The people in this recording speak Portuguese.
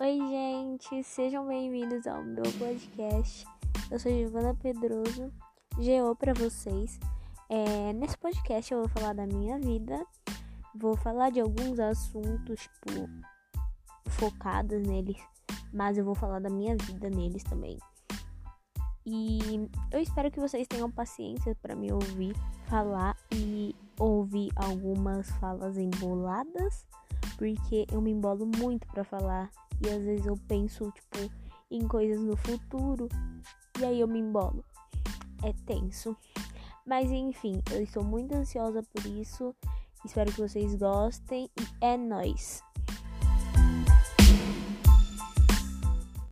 Oi, gente, sejam bem-vindos ao meu podcast. Eu sou Giovana Pedroso, GO para vocês. É, nesse podcast eu vou falar da minha vida, vou falar de alguns assuntos, tipo, focados neles, mas eu vou falar da minha vida neles também. E eu espero que vocês tenham paciência para me ouvir falar e ouvir algumas falas emboladas, porque eu me embolo muito para falar e às vezes eu penso, tipo, em coisas no futuro. E aí eu me embolo. É tenso. Mas enfim, eu estou muito ansiosa por isso. Espero que vocês gostem. E é nóis!